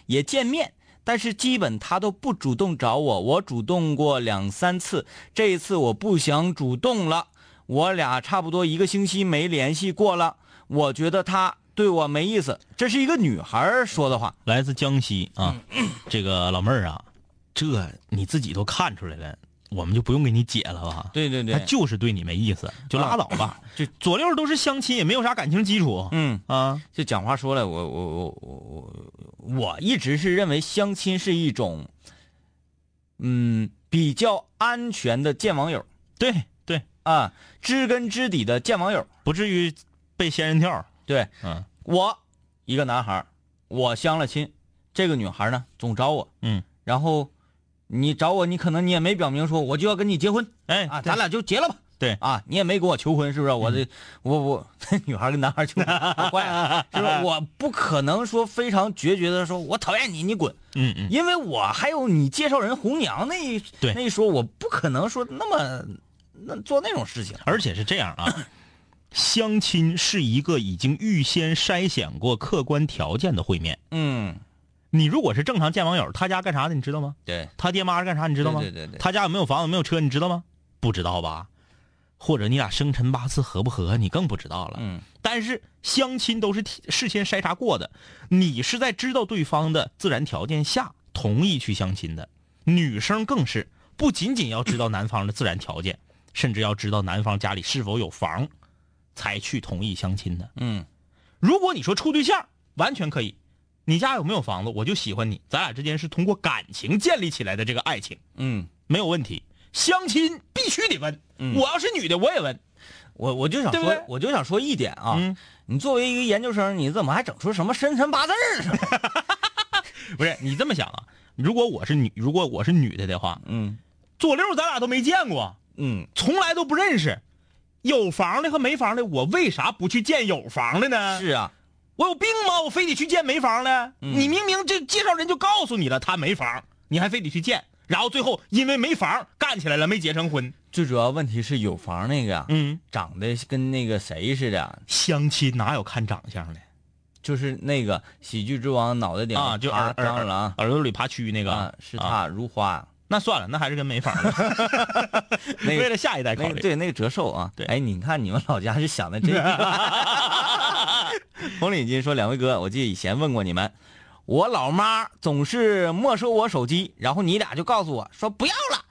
也见面，但是基本他都不主动找我，我主动过两三次，这一次我不想主动了，我俩差不多一个星期没联系过了，我觉得他对我没意思，这是一个女孩说的话，来自江西啊，这个老妹儿啊，这你自己都看出来了，我们就不用给你解了吧？对对对他就是对你没意思，就拉倒吧。就左右都是相亲，也没有啥感情基础。嗯。啊，就讲话说了，我我我我我我一直是认为相亲是一种，嗯，比较安全的见网友对对，啊，知根知底的见网友。不至于被仙人跳。对嗯我一个男孩，我相了亲，这个女孩呢总找我，嗯，然后你找我，你可能你也没表明说我就要跟你结婚哎啊，咱俩就结了吧。对啊，你也没给我求婚，是不是？我这、我我 女孩跟男孩求婚，好坏啊，是不是？我不可能说非常决绝的说，我讨厌你，你滚。嗯嗯，因为我还有你介绍人红娘那一对那一说，我不可能说那么那做那种事情。而且是这样啊，相亲是一个已经预先筛选过客观条件的会面。嗯，你如果是正常见网友，他家干啥的你知道吗？对，他爹妈是干啥你知道吗？对对对对他家有没有房子没有车你知道吗？不知道吧？或者你俩生辰八字合不合你更不知道了。嗯但是相亲都是事先筛查过的，你是在知道对方的自然条件下同意去相亲的。女生更是不仅仅要知道男方的自然条件，甚至要知道男方家里是否有房，才去同意相亲的。嗯如果你说处对象，完全可以，你家有没有房子，我就喜欢你，咱俩之间是通过感情建立起来的这个爱情，嗯，没有问题。相亲必须得问，嗯我要是女的我也问。我我就想说对对，我就想说一点啊，嗯你作为一个研究生，你怎么还整出什么生辰八字儿？不是你这么想啊？如果我是女，如果我是女的的话，嗯左六咱俩都没见过，嗯，从来都不认识，有房的和没房的，我为啥不去见有房的呢？是啊，我有病吗？我非得去见没房的？嗯你明明这介绍人就告诉你了，他没房，你还非得去见，然后最后因为没房干起来了，没结成婚。最主要问题是有房那个呀，嗯，长得跟那个谁似的，相亲哪有看长相的就是那个喜剧之王脑袋顶啊？就爬耳耳耳蟑螂耳朵里爬蛆那个啊，是啊他如花，那算了，那还是跟没房的。那个为了下一代考虑。那个对那个折寿啊，对哎，你看你们老家是想的这个。红领巾说：“两位哥，我记得以前问过你们，我老妈总是没收我手机，然后你俩就告诉我说不要了，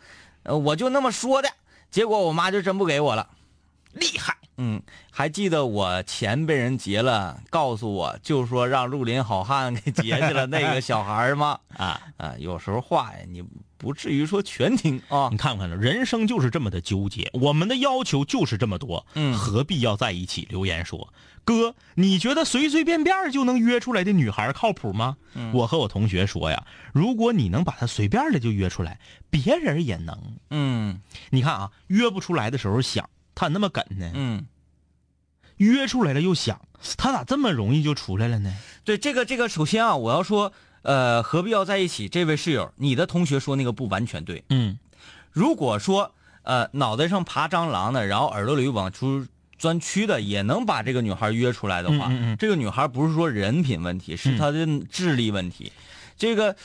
呃，我就那么说的，结果我妈就真不给我了。厉害，嗯，还记得我钱被人劫了，告诉我就说让绿林好汉给劫去了那个小孩吗？啊！啊，有时候话呀，你不至于说全听啊你。看看，人生就是这么的纠结，我们的要求就是这么多，嗯何必要在一起？留言说，哥，你觉得随随便便就能约出来的女孩靠谱吗？嗯我和我同学说呀，如果你能把她随便的就约出来，别人也能。嗯你看啊，约不出来的时候想，他那么梗呢？嗯。”约出来了又想，他咋这么容易就出来了呢？对这个这个，首先啊，我要说，呃，何必要在一起？这位室友，你的同学说那个不完全对。嗯如果说呃脑袋上爬蟑螂的，然后耳朵里往出钻蛆的，也能把这个女孩约出来的话，嗯嗯嗯这个女孩不是说人品问题，是她的智力问题。这个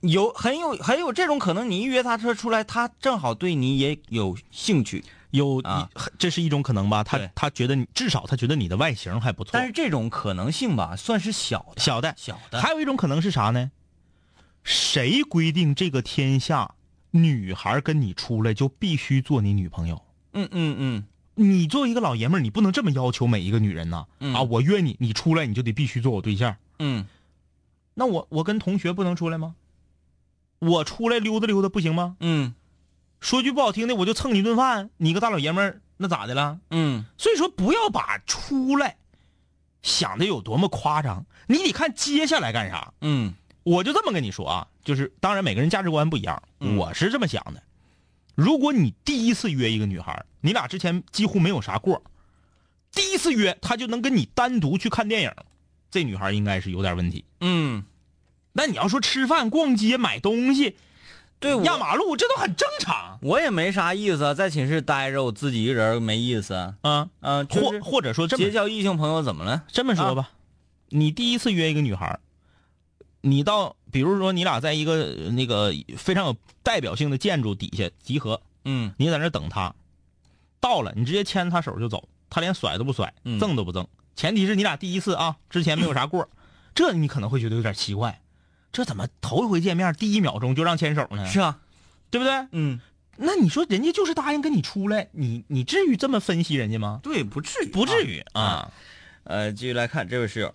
有很有很有这种可能，你一约她出出来，她正好对你也有兴趣，有这是一种可能吧？他他觉得你至少他觉得你的外形还不错，但是这种可能性吧，算是小的，小的小的。还有一种可能是啥呢？谁规定这个天下女孩跟你出来就必须做你女朋友？嗯嗯嗯你作为一个老爷们儿，你不能这么要求每一个女人呐！嗯啊，我约你，你出来你就得必须做我对象。嗯，那我我跟同学不能出来吗？我出来溜达溜达不行吗？嗯说句不好听的，我就蹭你一顿饭，你个大老爷们儿，那咋的了？嗯所以说，不要把出来想的有多么夸张，你得看接下来干啥。嗯我就这么跟你说啊，就是当然每个人价值观不一样，嗯我是这么想的。如果你第一次约一个女孩，你俩之前几乎没有啥过，第一次约她就能跟你单独去看电影，这女孩应该是有点问题。嗯，那你要说吃饭、逛街、买东西、对压马路，这都很正常我也没啥意思啊，在寝室待着，我自己一个人没意思啊。啊。嗯、就是或或者说这么结交异性朋友怎么了？这么说吧，你第一次约一个女孩，你到比如说你俩在一个呃那个非常有代表性的建筑底下集合，嗯你在那等她，到了你直接牵她手就走，她连甩都不甩，嗯赠都不赠。前提是你俩第一次啊，之前没有啥过，这你可能会觉得有点奇怪，这怎么头一回见面第一秒钟就让牵手呢？是啊，对不对？嗯，那你说人家就是答应跟你出来，你你至于这么分析人家吗？对，不至于，不至于啊。啊。呃，继续来看这位室友，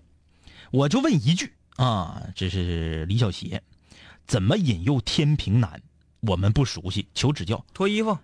我就问一句啊，这是李小邪，怎么引诱天平男？我们不熟悉，求指教。脱衣服，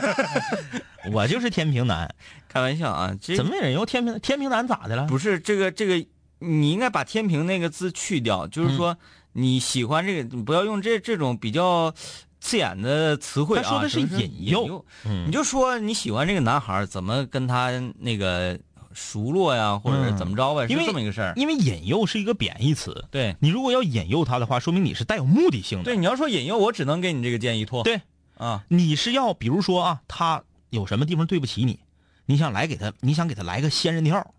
我就是天平男，开玩笑啊，这怎么引诱天平？天平男咋的了？不是这个这个，你应该把“天平”那个字去掉，就是说你喜欢这个，你不要用这这种比较刺眼的词汇啊。他说的是就是引诱你就说你喜欢这个男孩，怎么跟他那个熟络呀，或者是怎么着呗，因为是这么一个事儿。因为引诱是一个贬义词，对你如果要引诱他的话，说明你是带有目的性的。对，你要说引诱，我只能给你这个建议脱。对，啊，你是要比如说啊，他有什么地方对不起你，你想来给他，你想给他来个仙人跳，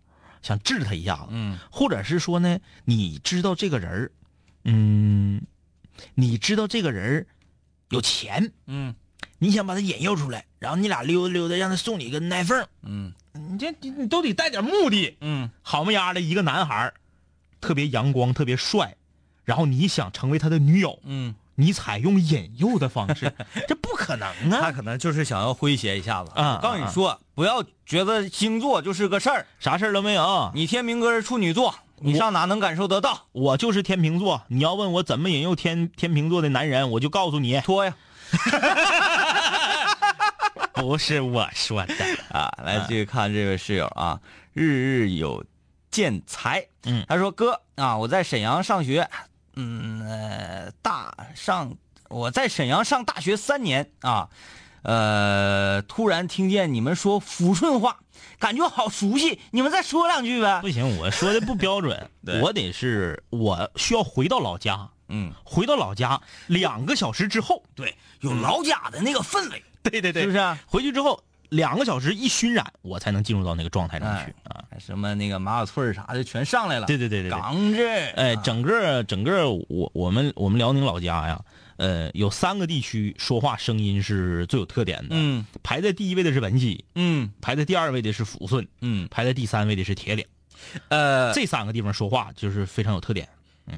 想治他一下子，嗯。或者是说呢，你知道这个人儿，嗯，你知道这个人儿有钱，嗯。你想把他引诱出来，然后你俩溜达溜达，让他送你一个奶缝，嗯。你这你你都得带点目的。嗯。好么丫的一个男孩儿，特别阳光，特别帅，然后你想成为他的女友，嗯，你采用引诱的方式，这不可能啊！他可能就是想要诙谐一下子啊我告诉你说，不要觉得星座就是个事儿，啥事儿都没有。你天明哥是处女座，你上哪能感受得到？我就是天平座，你要问我怎么引诱天天平座的男人，我就告诉你，脱呀！不是我说的。啊，来继续看这位室友啊，日日有见财。嗯他说哥啊，我在沈阳上学，嗯，呃、大上我在沈阳上大学三年啊，呃，突然听见你们说抚顺话，感觉好熟悉，你们再说两句呗。不。行，我说的不标准，我得是我需要回到老家，嗯，回到老家两个小时之后，对，有老家的那个氛围，对对对。是不是啊？回去之后两个小时一熏染，我才能进入到那个状态中去啊。什么那个马小翠儿啥的全上来了。对对对对对哎，啊整个整个我我们我们辽宁老家呀，呃，有三个地区说话声音是最有特点的。嗯排在第一位的是本溪，嗯排在第二位的是抚顺，嗯，排在第三位的是铁岭。呃，这三个地方说话就是非常有特点。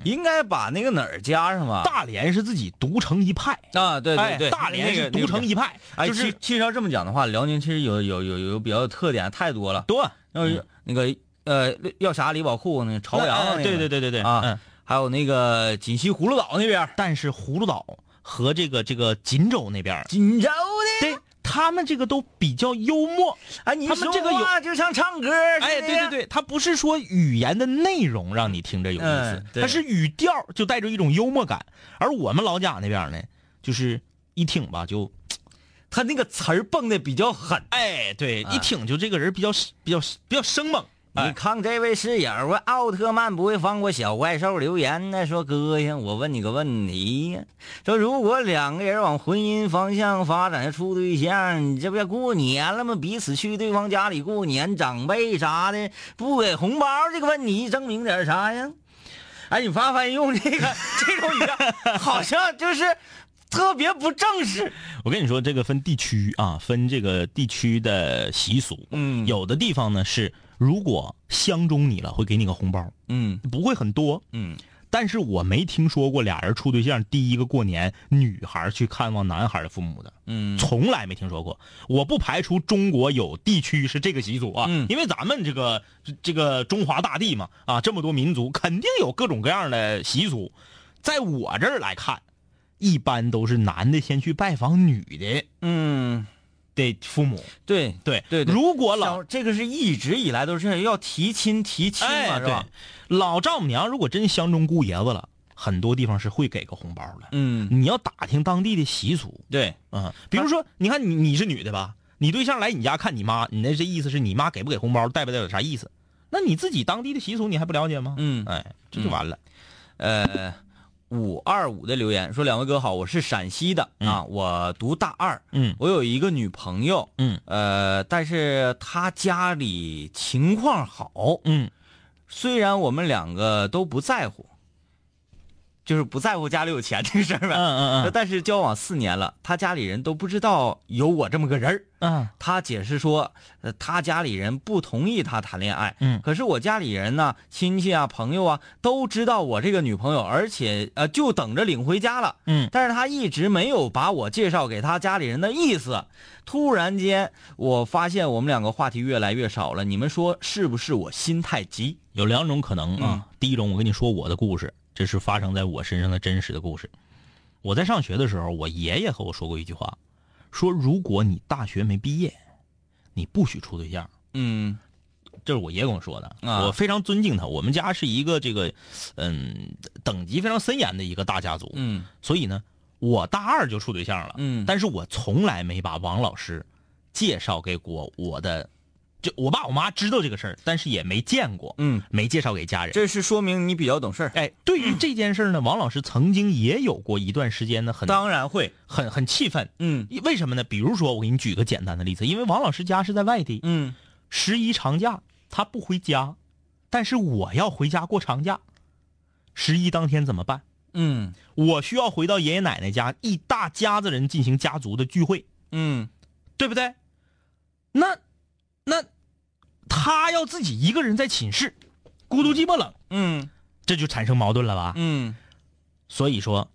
应该把那个哪儿加上吧？大连是自己独成一派，啊，对对哎对，大连是独那个成一派，哎，就是其其实要这么讲的话，辽宁其实有有有有比较有特点太多了。多。要是那个呃药峡李宝库那个朝阳那个，哎对对对对对啊嗯，还有那个锦西葫芦岛那边，但是葫芦岛和这个这个锦州那边，锦州的。对他们这个都比较幽默。哎，你他们这个有说话就像唱歌。哎，对对，对，他不是说语言的内容让你听着有意思他是语调就带着一种幽默感。而我们老家那边呢，就是一听吧就，他那个词儿蹦的比较狠。哎，对，啊一听就这个人比较比较比较生猛。你哎，看这位室友啊，奥特曼不会放过小怪兽留言呢，说哥呀，我问你个问题呀，说如果两个人往婚姻方向发展处对象，你这不要过年了吗？彼此去对方家里过年，长辈啥的不给红包，这个问题证明点啥呀？哎，你发发用这个这种语调，好像就是特别不正式。我跟你说，这个分地区啊，分这个地区的习俗。嗯有的地方呢是，如果相中你了，会给你个红包，嗯。不会很多。嗯。但是我没听说过俩人处对象第一个过年，女孩去看望男孩的父母的，嗯。从来没听说过。我不排除中国有地区是这个习俗啊，嗯。因为咱们这个这这个中华大地嘛，啊，这么多民族，肯定有各种各样的习俗。在我这儿来看，一般都是男的先去拜访女的。嗯，的父母。对对对对如果老这个是一直以来都是要提亲提亲嘛，哎是吧？对，老丈母娘如果真相中姑爷子了，很多地方是会给个红包的。嗯，你要打听当地的习俗对，嗯、比如说，你看你你是女的吧，你对象来你家看你妈，你那这意思是你妈给不给红包，代不代表啥意思？那你自己当地的习俗你还不了解吗？嗯哎，这就完了。呃，五二五的留言说：“两位哥好，我是陕西的、啊，我读大二，嗯。我有一个女朋友，嗯。呃，但是她家里情况好，嗯。虽然我们两个都不在乎，就是不在乎家里有钱这个事儿呗，嗯嗯嗯但是交往四年了，他家里人都不知道有我这么个人儿。嗯他解释说，呃，他家里人不同意他谈恋爱，嗯可是我家里人呢，亲戚啊、朋友啊，都知道我这个女朋友，而且呃，就等着领回家了。嗯但是他一直没有把我介绍给他家里人的意思。突然间，我发现我们两个话题越来越少了。你们说是不是我心太急？有两种可能啊。嗯第一种，我跟你说我的故事，这是发生在我身上的真实的故事。我在上学的时候，我爷爷和我说过一句话，说如果你大学没毕业，你不许处对象。嗯这是我爷跟我说的，啊我非常尊敬他。我们家是一个这个，嗯，等级非常森严的一个大家族，嗯所以呢，我大二就处对象了，嗯但是我从来没把王老师介绍给过我的，就我爸我妈知道这个事儿，但是也没见过，嗯，没介绍给家人。这是说明你比较懂事儿。哎，对于 这件事呢，王老师曾经也有过一段时间呢，很当然会。很很气愤。嗯为什么呢？比如说，我给你举个简单的例子，因为王老师家是在外地，嗯十一长假他不回家，但是我要回家过长假。十一当天怎么办？嗯我需要回到爷爷奶奶家，一大家子人进行家族的聚会，嗯对不对？那那他要自己一个人在寝室，孤独寂寞冷，嗯这就产生矛盾了吧？嗯所以说，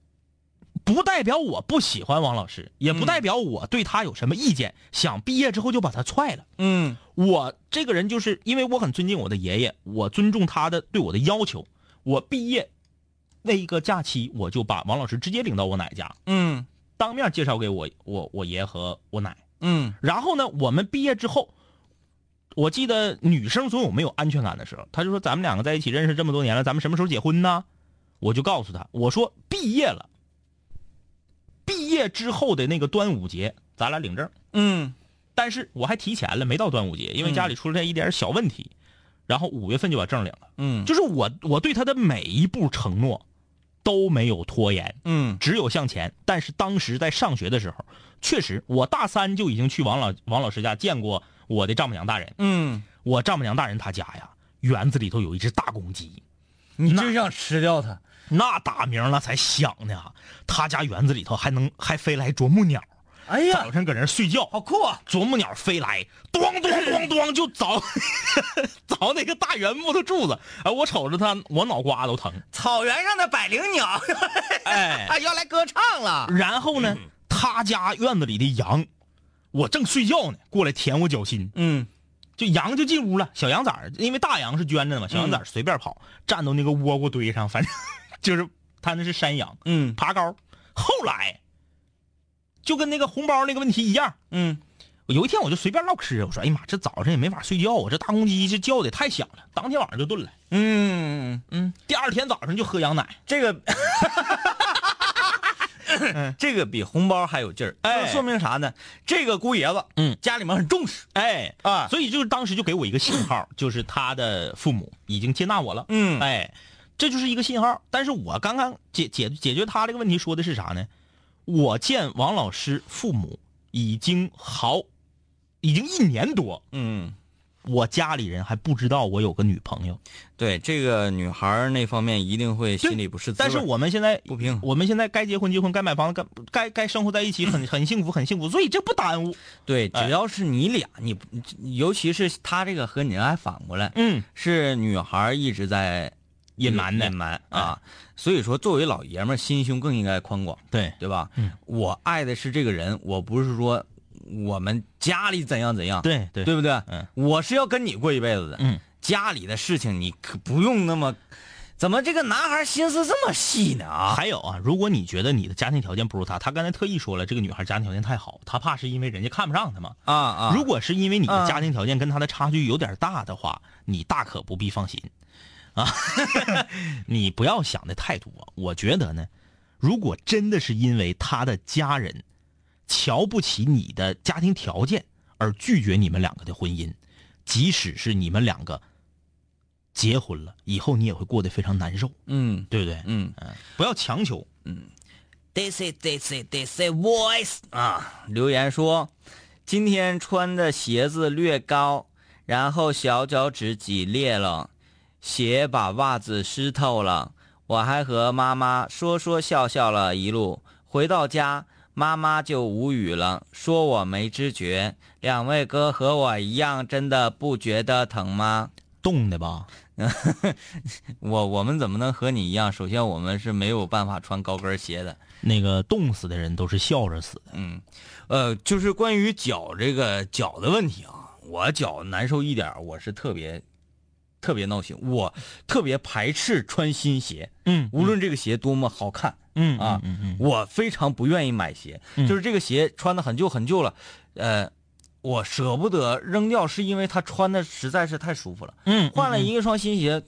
不代表我不喜欢王老师，也不嗯代表我对他有什么意见，想毕业之后就把他踹了。嗯我这个人就是因为我很尊敬我的爷爷，我尊重他的对我的要求。我毕业那一个假期，我就把王老师直接领到我奶家，嗯当面介绍给我我我爷和我奶。嗯然后呢，我们毕业之后，我记得女生总有没有安全感的时候，她就说咱们两个在一起认识这么多年了，咱们什么时候结婚呢？我就告诉她，我说毕业了，毕业之后的那个端午节，咱俩领证。嗯但是我还提前了，没到端午节，因为家里出了一点小问题，然后五月份就把证领了。嗯就是我我对她的每一步承诺都没有拖延，嗯只有向前。但是当时在上学的时候，确实我大三就已经去王老王老师家见过我的丈母娘大人。嗯，我丈母娘大人她家呀，园子里头有一只大公鸡，你真想吃掉它？那打鸣了才响呢。他家园子里头还能还飞来啄木鸟，哎呀早，晨搁那睡觉，好酷啊！啄木鸟飞来，咣咣咣咣就凿 凿那个大圆木头柱子。哎，我瞅着它，我脑瓜都疼。草原上的百灵鸟，哎，它要来歌唱了。然后呢，他家院子里的羊，我正睡觉呢，过来舔我脚心，嗯就羊就进屋了。小羊崽儿，因为大羊是圈着的嘛，小羊崽儿随便跑，站到那个窝瓜堆上，反正 就是他那是山羊，嗯爬高。后来就跟那个红包那个问题一样，嗯有一天我就随便唠嗑，我说：“哎呀妈，这早上也没法睡觉啊，这大公鸡这叫的太响了。”当天晚上就炖了，嗯，嗯，第二天早上就喝羊奶。这个。这个比红包还有劲儿，哎。说明啥呢？这个姑爷子，嗯。家里面很重视。哎。啊。所以就是当时就给我一个信号，就是他的父母已经接纳我了。嗯。哎，这就是一个信号。但是我刚刚解解解决他这个问题说的是啥呢？我见王老师父母已经好，已经一年多，嗯，我家里人还不知道我有个女朋友。对，这个女孩那方面一定会心里不是滋味但是我们现在不平我们现在该结婚结婚，该买房该该该生活在一起，很很幸福很幸福，所以这不耽误。对，哎只要是你俩，你尤其是他这个和你还反过来，嗯，是女孩一直在隐瞒的隐瞒啊。所以说，作为老爷们儿，心胸更应该宽广，对，对吧？嗯，我爱的是这个人，我不是说我们家里怎样怎样，对对对不对？嗯，我是要跟你过一辈子的。嗯，家里的事情你可不用那么，怎么这个男孩心思这么细呢？啊，还有啊，如果你觉得你的家庭条件不如他，他刚才特意说了，这个女孩家庭条件太好，他怕是因为人家看不上他嘛。啊啊！如果是因为你的啊家庭条件跟他的差距有点大的话，你大可不必放心，啊，你不要想的太多。我觉得呢，如果真的是因为他的家人瞧不起你的家庭条件而拒绝你们两个的婚姻，即使是你们两个结婚了，以后你也会过得非常难受，嗯对不对？嗯嗯，不要强求。嗯，this is this is this is voice 啊，留言说今天穿的鞋子略高，然后小脚趾挤裂了，鞋把袜子湿透了，我还和妈妈说说笑笑了一路，回到家。妈妈就无语了，说我没知觉。两位哥和我一样，真的不觉得疼吗？冻的吧？我我们怎么能和你一样？首先，我们是没有办法穿高跟鞋的。那个冻死的人都是笑着死的。嗯，呃，就是关于脚这个脚的问题啊，我脚难受一点，我是特别特别闹心，我特别排斥穿新鞋，嗯无论这个鞋多么好看嗯啊，嗯嗯我非常不愿意买鞋，嗯。就是这个鞋穿的很旧很旧了，呃，我舍不得扔掉，是因为它穿的实在是太舒服了，嗯，换了一个双新鞋，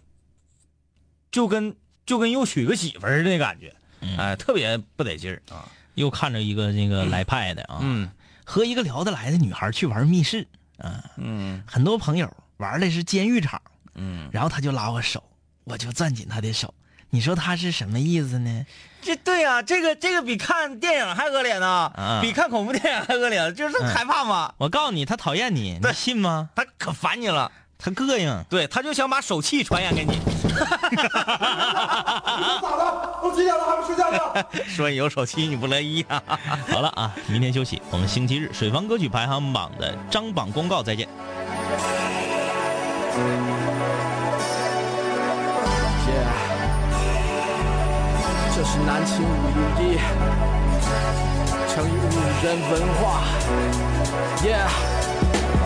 就跟就跟又娶个媳妇儿的感觉，嗯。哎、特别不得劲儿啊，又看着一个那个来派的啊，嗯。和一个聊得来的女孩去玩密室啊，嗯。很多朋友玩的是监狱场，嗯。然后他就拉我手，我就攥紧他的手，你说他是什么意思呢？这对啊，这个这个比看电影还恶劣呢，啊比看恐怖电影还恶劣，就是害怕嘛，我告诉你，他讨厌你，你信吗？他可烦你了，他膈应。对，他就想把手气传染给你，咋的？都几点了还不睡觉呢？说你有手气你不乐意啊。好了啊，明天休息，我们星期日水房歌曲排行榜的张榜公告再见。是南秦五零一，乘以五人文化。Yeah，